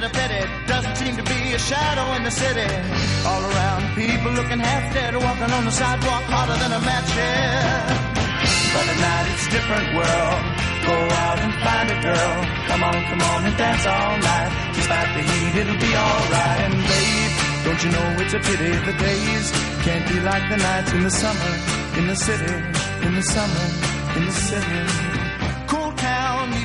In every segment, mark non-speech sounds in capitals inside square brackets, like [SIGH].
down, isn't it? Doesn't seem to be a shadow in the city. All around, people looking half dead, walking on the sidewalk harder than a match head. But at night it's a different world. Go out and find a girl. Come on, come on and dance all night. Despite the heat, it'll be alright. And babe, don't you know it's a pity the days can't be like the nights in the summer, in the city, in the summer, in the city.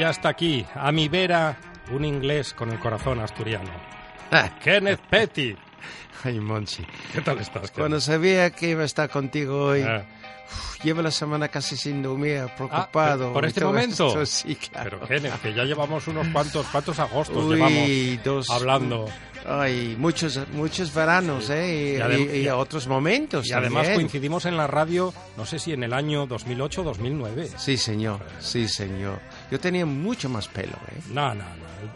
Ya está aquí, a mi vera, un inglés con el corazón asturiano. Kenneth Petty. [LAUGHS] Ay, Monchi. ¿Qué tal estás? Cuando Kenneth? sabía que iba a estar contigo hoy, Ah, uf, llevo la semana casi sin dormir, preocupado. Ah, ¿por este momento? esto, [LAUGHS] sí, claro. Pero Kenneth, que ya llevamos unos cuantos, ¿cuántos agostos Uy, llevamos dos- hablando? Ay, muchos, muchos veranos, ¿eh? Y, Y adem- y- otros momentos Y además también. coincidimos en la radio, no sé si en el año 2008 o 2009. Sí, señor, sí, señor. Yo tenía mucho más pelo, ¿eh? No, no, no,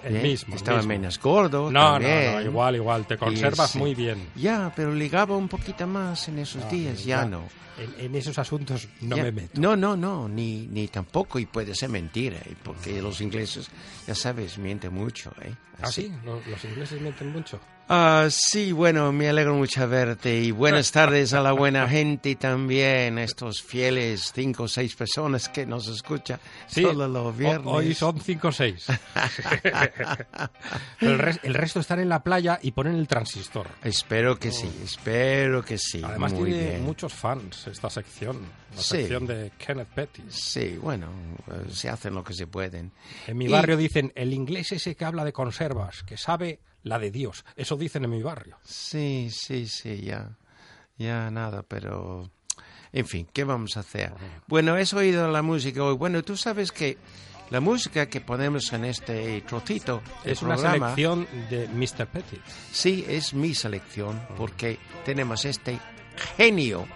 el, el Bien, mismo. el Estaba mismo. menos gordo No, no, también. no, igual, igual, te conservas muy bien. Ya, pero ligaba un poquito más en esos No, días, ya, ya. no. En, en esos asuntos no Ya. me meto. No, no, no, ni, ni tampoco, y puede ser mentira, ¿eh? porque los ingleses, ya sabes, mienten mucho, ¿eh? ¿Ah, Así. sí? ¿Los, los ingleses mienten mucho? Ah, sí, bueno, me alegro mucho verte y buenas [LAUGHS] tardes a la buena gente también, estos fieles cinco o seis personas que nos escuchan Sí, todos los viernes. hoy son 5 o 6. [LAUGHS] Pero el, res- el resto están en la playa y ponen el transistor. Espero que sí, espero que sí. Además Muy tiene bien. muchos fans esta sección, la Sí. sección de Kenneth Petty. Sí, bueno, eh, se hacen lo que se pueden. En mi Y- barrio dicen, el inglés ese que habla de conservas, que sabe la de Dios. Eso dicen en mi barrio. Sí, sí, sí, ya. Ya nada, pero... En fin, ¿qué vamos a hacer? Bueno, has oído la música hoy. Bueno, tú sabes que la música que ponemos en este trocito Es una selección de Mr. Petty. Sí, es mi selección, porque tenemos este genio,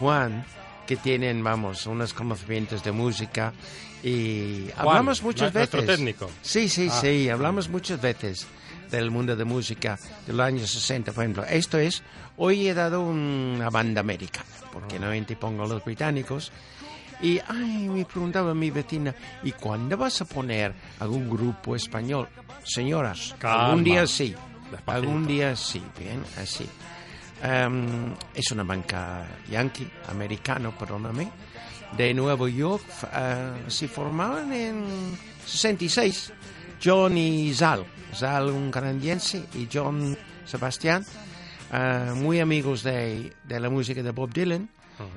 Juan, que tienen, vamos, unos conocimientos de música y hablamos muchas ¿no? veces. Nuestro técnico. Sí, sí, Ah. sí, hablamos muchas veces del mundo de música de los años 60, por ejemplo. Esto es, hoy he dado una banda americana, porque normalmente pongo a los británicos. Y, ay, me preguntaba mi vecina, ¿y cuándo vas a poner algún grupo español? Señoras, Calma. algún día sí. Despacito. Algún día sí, bien, así. Em, es una banca yankee, americano, perdóname, de Nueva York. eh, se formaban en 66. John y Zal. Zal, canadiense, y John Sebastián, eh, muy amigos de, de la música de Bob Dylan.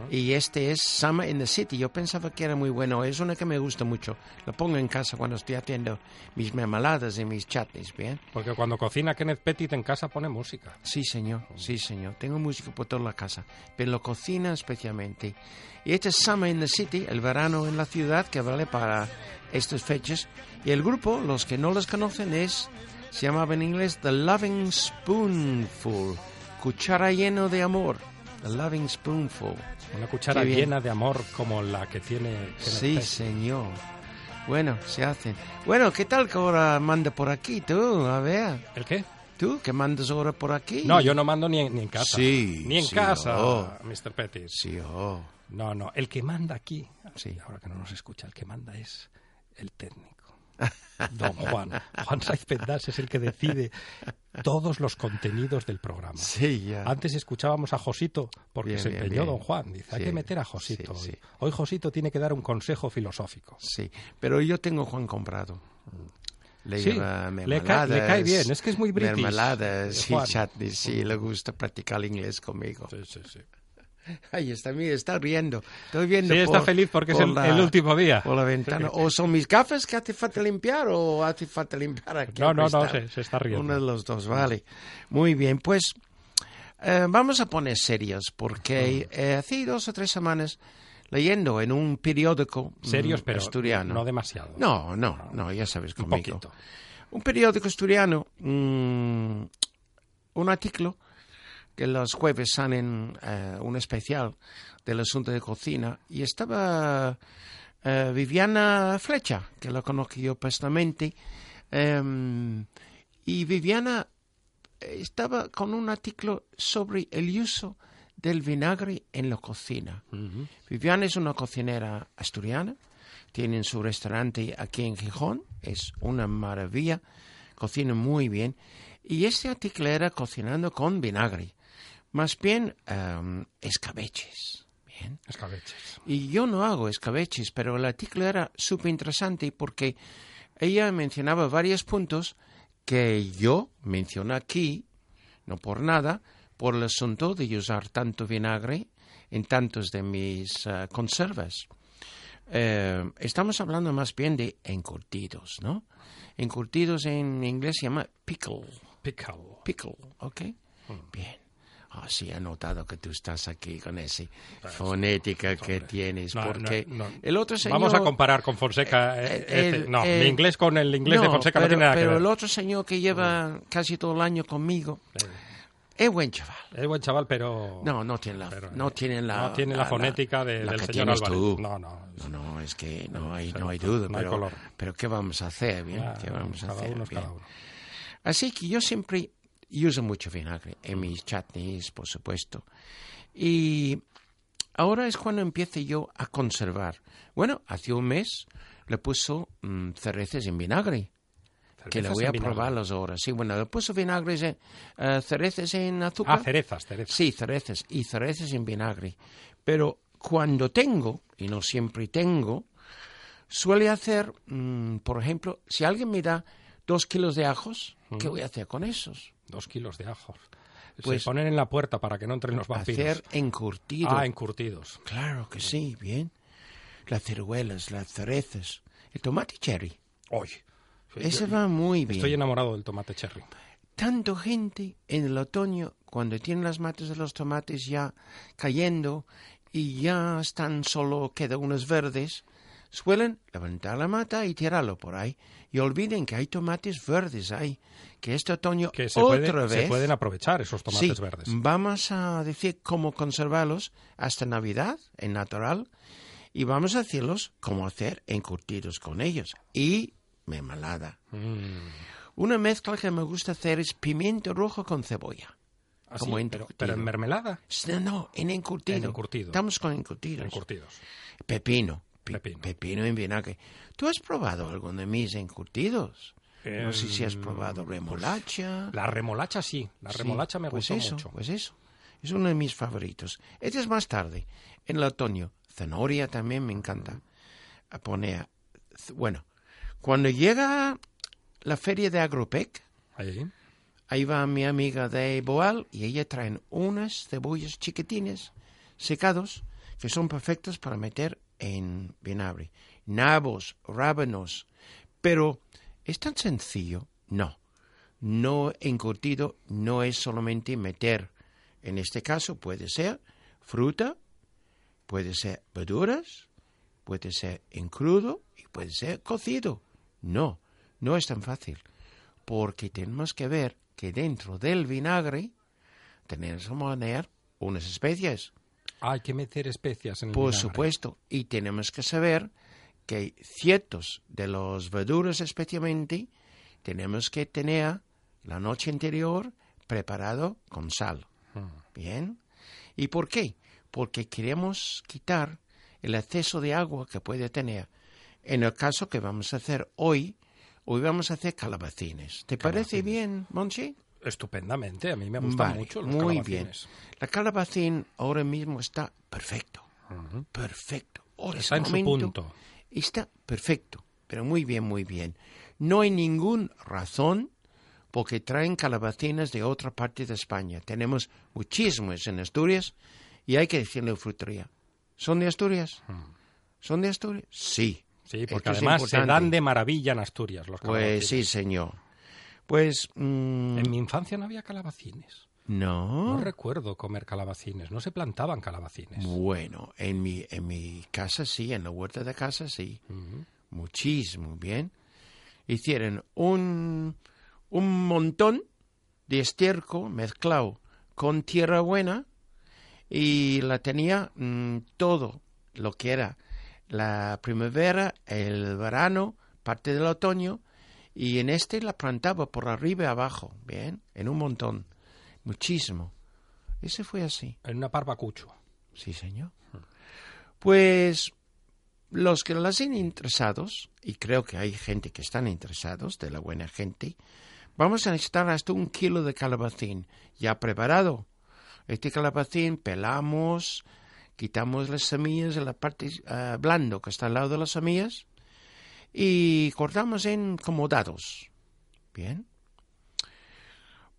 Y este es Summer in the City. Yo pensaba que era muy bueno. Es una que me gusta mucho. Lo pongo en casa cuando estoy haciendo mis mermeladas y mis chutneys, ¿bien? Porque cuando cocina Kenneth Petty en casa pone música. Sí, señor, sí, señor. Tengo música por toda la casa, pero la cocina especialmente. Y este es Summer in the City, el verano en la ciudad, que vale para estas fechas. Y el grupo, los que no los conocen, es, se llamaba en inglés The Loving Spoonful, cuchara lleno de amor. The Loving Spoonful. Una cuchara llena de amor como la que tiene Kenneth Sí, señor. Bueno, se hacen. Bueno, ¿qué tal que ahora manda por aquí tú? A ver, ¿El qué? ¿tú que mandas ahora por aquí? No, yo no mando ni en, ni en casa. Sí, Ni en sí, casa, oh. Mr. Petty. Sí, oh. No, no. El que manda aquí, Sí. ahora que no nos escucha, el que manda es el técnico. Don Juan. Juan Saiz Pendas es el que decide todos los contenidos del programa. Sí, ya. Antes escuchábamos a Josito porque Bien, se empeñó bien. don Juan. Dice, hay Sí, que meter a Josito. sí, hoy. sí. Hoy Josito tiene que dar un consejo filosófico. Sí, pero yo tengo Juan comprado. Le Sí, cae- le cae bien, es que es muy british, Mermeladas y Juan. chutneys, sí, le gusta practicar inglés conmigo. Sí, sí, sí. [LAUGHS] Ahí está, mira, está riendo. Estoy viendo Sí, está feliz porque es el, la- el último día. Por la ventana. [LAUGHS] O son mis gafas que hace falta limpiar o hace falta limpiar aquí. No, no, no, se- se está riendo. Uno de los dos, vale. Muy bien, pues eh, vamos a poner serios porque Mm. eh, hace dos o tres semanas leyendo en un periódico mm, Serios, pero asturiano. no demasiado. No, no, no, ya sabes Un conmigo. poquito. Un periódico asturiano, mm, un artículo que los jueves salen eh, un especial del asunto de cocina. Y estaba eh, Viviana Flecha, que la conozco yo personalmente, em, y Viviana eh, estaba con un artículo sobre el uso del vinagre en la cocina. Viviana es una cocinera asturiana, tienen su restaurante aquí en Gijón, es una maravilla, cocina muy bien, y este artículo era cocinando con vinagre, más bien em, escabeches. Bien. Escabeches. Y yo no hago escabeches, pero el artículo era súper interesante porque ella mencionaba varios puntos que yo menciono aquí, no por nada, por el asunto de usar tanto vinagre en tantos de mis eh, conservas. Eh, estamos hablando más bien de encurtidos, ¿no? Encurtidos en inglés se llama pickle. Pickle. Pickle, ¿ok? Bien. Ah, sí, he notado que tú estás aquí con esa fonética que tienes, No, no, porque no. el otro señor... Vamos a comparar con Fonseca. eh, el- este- no, el- mi inglés con el inglés de No, Fonseca pero, no tiene nada pero que el ver. otro señor que lleva casi todo el año conmigo es buen chaval. Es buen chaval, pero. No, no tiene la, pero, no tiene la, no tiene la fonética de- la del que señor tienes tú. No, no. No, no, es que no hay, no hay no, duda. no hay pero, color. pero ¿qué vamos a hacer? Bien? Ya, ¿Qué vamos a hacer? Bien. uno. Así que yo siempre uso mucho vinagre en mis chutneys, por supuesto. Y ahora es cuando empiezo yo a conservar. Bueno, hace un mes le puso mm, cereces en vinagre. Que le voy a probar ahora. Sí, bueno, le puso vinagres, en, eh, cereces en azúcar. Ah, cerezas, cerezas. Sí, cereces y cereces en vinagre. Pero cuando tengo, y no siempre tengo, suele hacer, mm, por ejemplo, si alguien me da dos kilos de ajos, ¿qué voy a hacer con esos? Dos kilos de ajos. Pues- Se ponen en la puerta para que no entren los vampiros. Hacer encurtido. Ah, encurtidos. Claro que sí, bien. Las ciruelas, las cerezas, el tomate cherry. Hoy. Ese va muy bien. Estoy enamorado del tomate cherry. tanto gente en el otoño, cuando tienen las matas de los tomates ya cayendo y ya están solo, quedan unos verdes, suelen levantar la mata y tirarlo por ahí. Y olviden que hay tomates verdes ahí, que este otoño Que se, otra puede- se vez... pueden aprovechar esos tomates sí, verdes. vamos a decir cómo conservarlos hasta Navidad, en natural, y vamos a decirlos cómo hacer encurtidos con ellos. Y mermelada. Mm. Una mezcla que me gusta hacer es pimiento rojo con cebolla. Ah, como sí, pero, pero en mermelada. No, no, en encurtido. En encurtido. Estamos con encurtidos. Encurtidos. Pepino. Pi- Pepino. Pepino en vinagre. ¿Tú has probado alguno de mis encurtidos? no sé si has Em, probado remolacha. La remolacha sí. La Sí, remolacha me pues gustó eso, mucho. Pues eso. Es uno de mis favoritos. Este es más tarde. En el otoño. Zanahoria también me encanta. A poner. Bueno, cuando llega la feria de Agropec, Ahí. Ahí va mi amiga de Boal y ella traen unas cebollas chiquitines secados que son perfectos para meter en vinagre. Nabos, rábanos. Pero es tan sencillo. No. No encurtido no es solamente meter. En este caso puede ser fruta, puede ser verduras, puede ser en crudo y puede ser cocido. No, no es tan fácil porque tenemos que ver que dentro del vinagre tenemos que poner unas especias, Ah, hay que meter especias en el por vinagre. supuesto, y tenemos que saber que ciertos de los verduras especialmente tenemos que tener la noche anterior preparado con sal. Bien. ¿Y por qué? Porque queremos quitar el exceso de agua que puede tener. En el caso que vamos a hacer hoy, hoy vamos a hacer calabacines. ¿Te parece bien, Monchi? Estupendamente, a mí me gustan Vale, mucho los muy calabacines. bien. La calabacín ahora mismo está perfecto. Perfecto. Ahora Está en su punto. Está perfecto. Pero muy bien, muy bien. No hay ninguna razón porque traen calabacinas de otra parte de España. Tenemos muchísimos en Asturias y hay que decirle frutería. ¿Son de Asturias? ¿Son de Asturias? Sí. Sí, porque Esto además se dan de maravilla en Asturias los calabacines. Pues sí, señor. Pues mm, En mi infancia no había calabacines. no. No recuerdo comer calabacines, no se plantaban calabacines. Bueno, en mi, en mi casa sí, en la huerta de casa sí. Muchísimo bien. Hicieron un, un montón de estiércol mezclado con tierra buena y la tenía mm, todo lo que era la primavera, el verano, parte del otoño y en este la plantaba por arriba y abajo, bien, en un montón, muchísimo. Ese fue así. En una parvacucho. Sí, señor. Pues los que las han interesados, y creo que hay gente que están interesados, de la buena gente, vamos a necesitar hasta un kilo de calabacín ya preparado. Este calabacín pelamos, quitamos las semillas de la parte ah, blando que está al lado de las semillas y cortamos en como dados. Bien.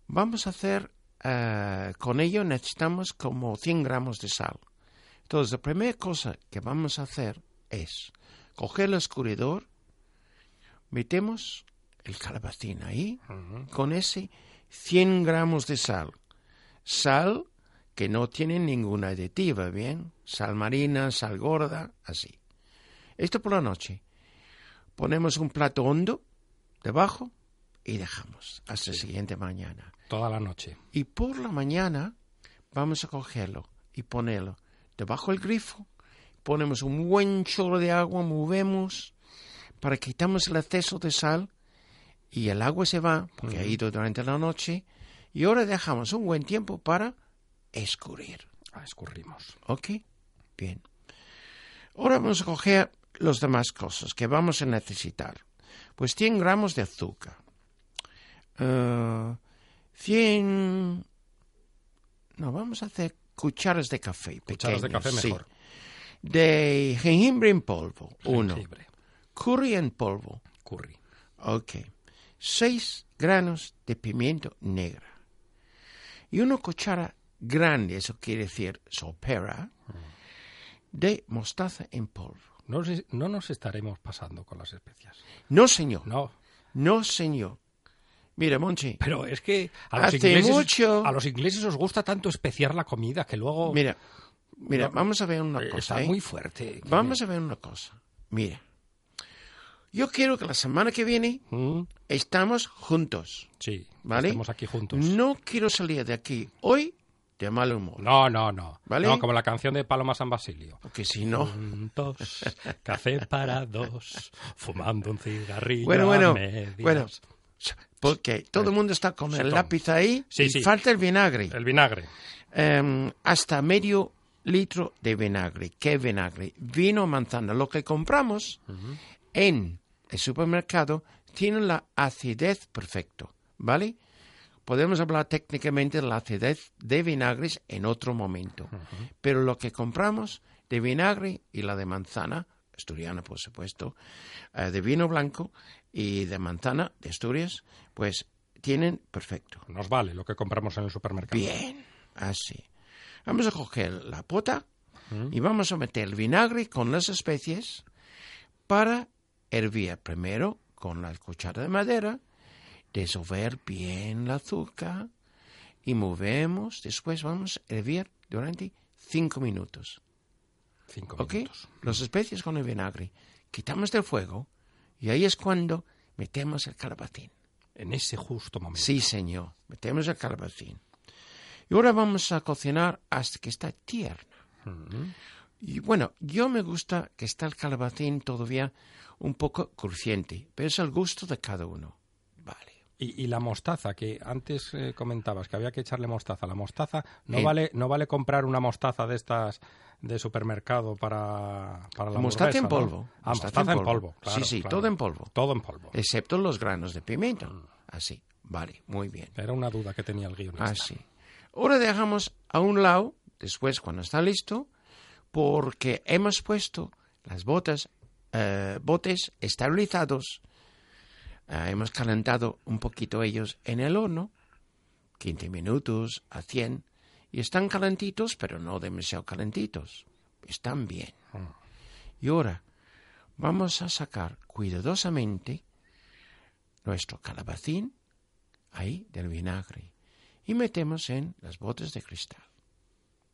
Vamos a hacer, eh, con ello necesitamos como 100 gramos de sal. Entonces, la primera cosa que vamos a hacer es coger el escurridor, metemos el calabacín ahí, con ese 100 gramos de sal. Sal que no tiene ninguna aditiva, ¿bien? Sal marina, sal gorda, así. Esto por la noche. Ponemos un plato hondo debajo y dejamos hasta la siguiente mañana. Toda la noche. Y por la mañana vamos a cogerlo y ponerlo debajo del grifo. Ponemos un buen chorro de agua, movemos para quitamos el exceso de sal y el agua se va porque ha ido durante la noche y ahora dejamos un buen tiempo para escurrir. Ah, escurrimos. ¿Ok? Bien. Ahora vamos a coger las demás cosas que vamos a necesitar. Pues 100 gramos de azúcar. Eh, 100... No, vamos a hacer cucharas de café. Cucharas de café sí. mejor. De jengibre en polvo, uno. Jengibre. Curry en polvo, Curry. ok. 6 granos de pimiento negra. Y una cuchara grande, eso quiere decir sopera, de mostaza en polvo. No, nos estaremos pasando con las especias. No, señor. No. No, señor. Mira, Monchi. Pero es que a los, Hace ingleses, mucho- a los ingleses os gusta tanto especiar la comida que luego Mira, mira, No, vamos a ver una eh, cosa. está ¿eh? muy fuerte. Vamos a ver una cosa. Mira. Yo quiero que la semana que viene Mm, estamos juntos. Sí, ¿Vale? estemos aquí juntos. No quiero salir de aquí hoy de mal humor. No, no, no. ¿Vale? No, como la canción de Paloma San Basilio. Porque si no. Juntos, café para dos, fumando un cigarrillo Bueno, a bueno. medias. Bueno. Porque todo el mundo está con el lápiz ahí Sí, y sí. falta el vinagre. El vinagre. Em, hasta medio litro de vinagre. ¿Qué vinagre? Vino manzana. Lo que compramos en el supermercado tiene la acidez perfecto, ¿vale? Podemos hablar técnicamente de la acidez de vinagres en otro momento. Pero lo que compramos de vinagre y la de manzana, asturiana por supuesto, eh, de vino blanco y de manzana de Asturias, pues tienen perfecto. Nos vale lo que compramos en el supermercado. Bien, así. Vamos a coger la pota y vamos a meter el vinagre con las especies para hervir primero con la cuchara de madera, disolver bien el azúcar y movemos. Después vamos a hervir durante cinco minutos. Cinco minutos. Las especies con el vinagre. Quitamos del fuego y ahí es cuando metemos el calabacín. En ese justo momento. Sí, señor. Metemos el calabacín. Y ahora vamos a cocinar hasta que está tierna. Y bueno, yo me gusta que está el calabacín todavía un poco crujiente, pero es el gusto de cada uno. Y, y la mostaza, que antes eh, comentabas que había que echarle mostaza. La mostaza, no, Eh. vale, no vale comprar una mostaza de estas de supermercado para, para la mostaza en polvo. Ah, mostaza, en polvo. claro, sí, sí, claro. todo en polvo. Todo en polvo. Excepto los granos de pimiento. Así. Vale, muy bien. Era una duda que tenía el guionista. Así. Ahora dejamos a un lado, después cuando está listo, porque hemos puesto las botas, eh, botes estabilizados, eh, hemos calentado un poquito ellos en el horno, 15 minutos a 100, y están calentitos, pero no demasiado calentitos. Están bien. Y ahora vamos a sacar cuidadosamente nuestro calabacín ahí del vinagre y metemos en las botes de cristal.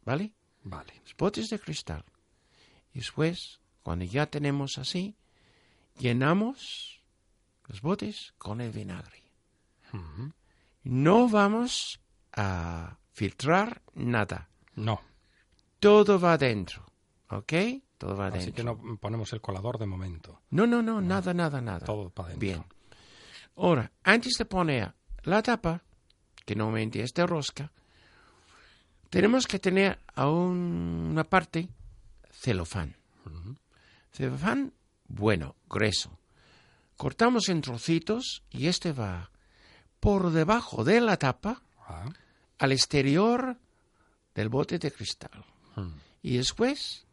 ¿Vale? Vale. Los botes de cristal. Y después, cuando ya tenemos así, llenamos los botes con el vinagre. No vamos a filtrar nada. No. Todo va dentro. ¿Ok? Todo va Así dentro. que no ponemos el colador de momento. No, no, no, nada, nada, nada. Todo para dentro. Bien. Ahora, antes de poner la tapa, que normalmente es de rosca, tenemos que tener a un- una parte celofán. Celofán bueno, grueso. Cortamos en trocitos y este va por debajo de la tapa Ah, al exterior del bote de cristal. Y después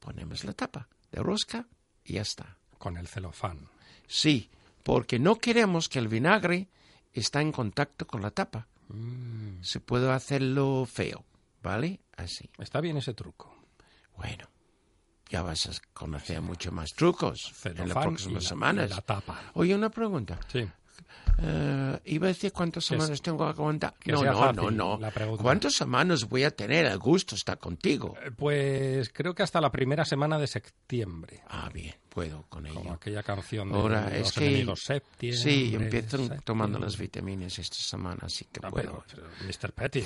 ponemos la tapa de rosca y ya está. con el celofán. Sí, porque no queremos que el vinagre está en contacto con la tapa. Mm. Se puede hacerlo feo, ¿vale? Así. Está bien ese truco. Bueno, ya vas a conocer mucho más trucos en las próximas la- semanas. la tapa. Oye, una pregunta. Sí. Eh, iba a decir cuántas semanas es- tengo que aguantar. No, no, no, no. pregunta. ¿Cuántas semanas voy a tener el gusto estar contigo? Eh, Pues creo que hasta la primera semana de septiembre. Ah, bien, puedo con ello. Como aquella canción de Ahora, los es que... septiembre. Sí, empiezo septiembre. tomando las vitaminas esta semana, así que Ah, puedo. pero, pero, Mr. Petty,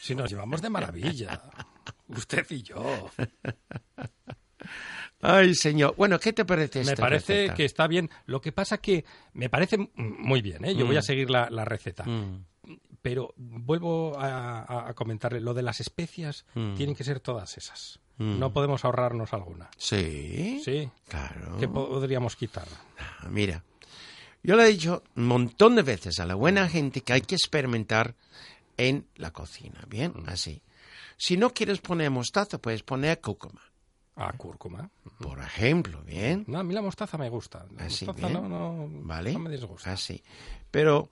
si nos llevamos de maravilla. [LAUGHS] Usted y yo. Ay, señor. Bueno, ¿qué te parece esta Me parece receta? que está bien. Lo que pasa que me parece muy bien, ¿eh? Yo voy a seguir la, la receta. Mm, Pero vuelvo a, comentarle, lo de las especias Mm. tienen que ser todas esas. No podemos ahorrarnos alguna. Sí. Sí. Claro. ¿Qué podríamos quitar? Ah, Mira, yo le he dicho un montón de veces a la buena gente que hay que experimentar en la cocina, ¿bien? Mm. Así. Si no quieres poner mostaza, puedes poner cúrcuma, Ah, cúrcuma. por ejemplo, ¿bien? No, a mí la mostaza me gusta. La Así, mostaza no, no, ¿Vale? no me disgusta. Así. Pero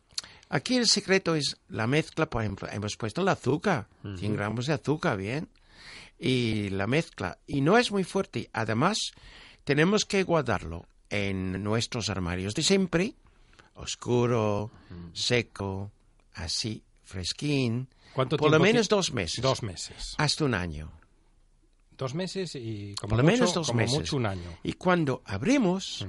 aquí el secreto es la mezcla, por ejemplo, hemos puesto el azúcar, 100 gramos de azúcar, ¿bien? Y la mezcla, y no es muy fuerte. Además, tenemos que guardarlo en nuestros armarios de siempre, oscuro, seco, así, fresquín, ¿Cuánto por lo menos dos meses, Dos meses. hasta un año. Dos meses y como, Por lo mucho, menos dos como meses. mucho un año. Y cuando abrimos,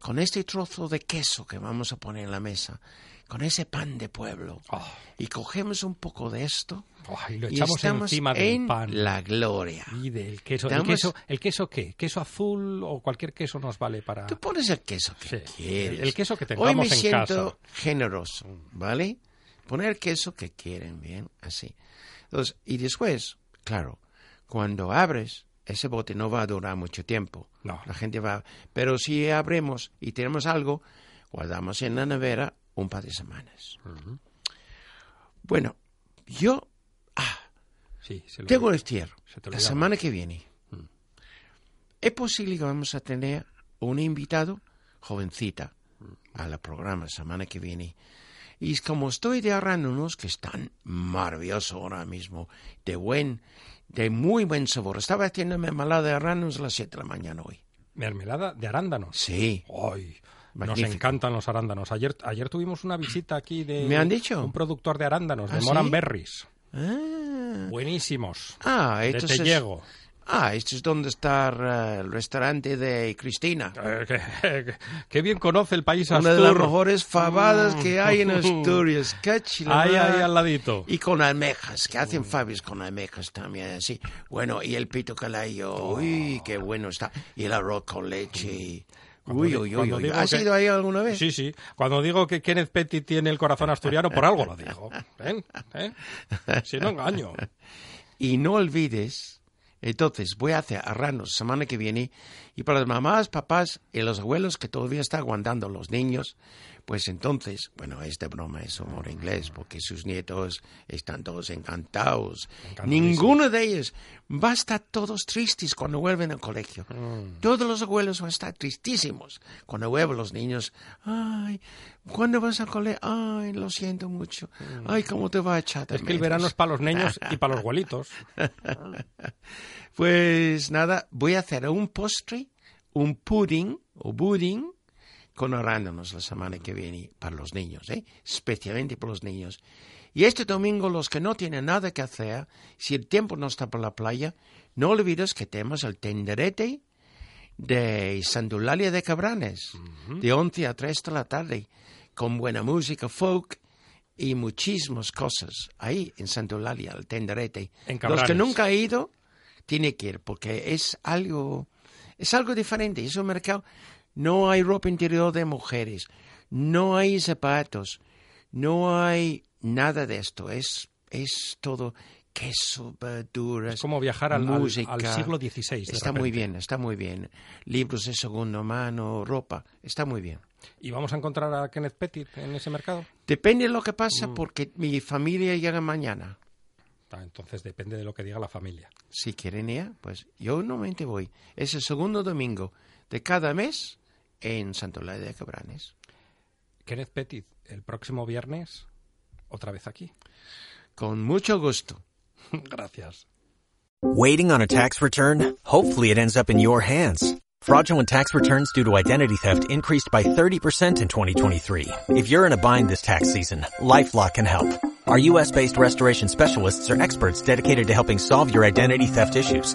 con este trozo de queso que vamos a poner en la mesa, con ese pan de pueblo, Ah. y cogemos un poco de esto, Oh, y lo y echamos estamos encima del en pan. la gloria. Y del queso. ¿El, Estamos- queso. ¿El queso qué? ¿Queso azul o cualquier queso nos vale para...? Tú pones el queso que Sí, quieres. el queso que Hoy tengamos me en siento casa. generoso, ¿vale? Poner el queso que quieren, bien, así. Entonces, y después, claro, cuando abres, ese bote no va a durar mucho tiempo. No. La gente va... Pero si abrimos y tenemos algo, guardamos en la nevera un par de semanas. Bueno, yo Sí, se lo tengo el cierre. se te La semana que viene. Es posible que vamos a tener un invitado jovencita a la programa la semana que viene. Y como estoy de arándanos, que están maravillosos ahora mismo, de buen, de muy buen sabor. Estaba haciendo mermelada de arándanos a las 7 de la mañana hoy. Mermelada de arándanos. Sí. ¡Ay! Nos encantan los arándanos. Ayer, ayer tuvimos una visita aquí de ¿Me han dicho? un productor de arándanos, de ¿Ah, Moran sí? Berries. Ah, Buenísimos. ah De esto es, Tellego. Ah, esto es donde está eh, el restaurante de Cristina. [LAUGHS] Eh, que bien conoce el país Una de las mejores fabadas que hay en Asturias. ¡Qué chulada! Ahí, ahí al ladito. Y con almejas, que hacen faves con almejas también, así. Bueno, y el pito calayo, uy, qué bueno está. Y el arroz con leche. Cuando Uy, uy, uy, ¿Has que- ido ahí alguna vez? Sí, sí. Cuando digo que Kenneth Petty tiene el corazón asturiano, por algo lo digo. ¿Ven? [LAUGHS] ¿Eh? Si no engaño. Y no olvides, entonces voy a hacer arranos semana que viene y para las mamás, papás y los abuelos que todavía están aguantando los niños, Pues entonces, bueno, es de broma, es humor inglés, porque sus nietos están todos encantados. Ninguno de ellos va a estar todos tristes cuando vuelven al colegio. Mm. Todos los abuelos van a estar tristísimos cuando vuelven los niños. Ay, ¿cuándo vas al colegio? Ay, lo siento mucho. Ay, ¿cómo te va a echar? Es que el menos?". verano es para los niños y para los abuelitos. [LAUGHS] Pues nada, voy a hacer un postre, un pudding o pudding con arándanos la semana que viene para los niños, ¿eh? especialmente para los niños. Y este domingo los que no tienen nada que hacer, si el tiempo no está por la playa, no olvides que tenemos el tenderete de Sandulalia de Cabranes, de 11 a 3 de la tarde, con buena música folk y muchísimas cosas ahí en Sandulalia, el tenderete. En Los que nunca han ido, tienen que ir, porque es algo, es algo diferente, es un mercado, no hay ropa interior de mujeres, no hay zapatos, no hay nada de esto, es, es todo queso, verduras, Es como viajar al, música. al siglo XVI. Está muy bien, está muy bien. Libros de segunda mano, ropa, está muy bien. ¿Y vamos a encontrar a Kenneth Pettit en ese mercado? Depende de lo que pasa Mm. porque mi familia llega mañana. Ah, entonces depende de lo que diga la familia. Si quieren ir, pues yo normalmente voy. Es el segundo domingo de cada mes en Santolaya de Cabranes. Kenneth Pettit, el próximo viernes, otra vez aquí. Con mucho gusto. [LAUGHS] Gracias. Waiting on a tax return? Hopefully it ends up in your hands. Fraudulent tax returns due to identity theft increased by 30% in 2023. If you're in a bind this tax season, LifeLock can help. Our US-based restoration specialists are experts dedicated to helping solve your identity theft issues.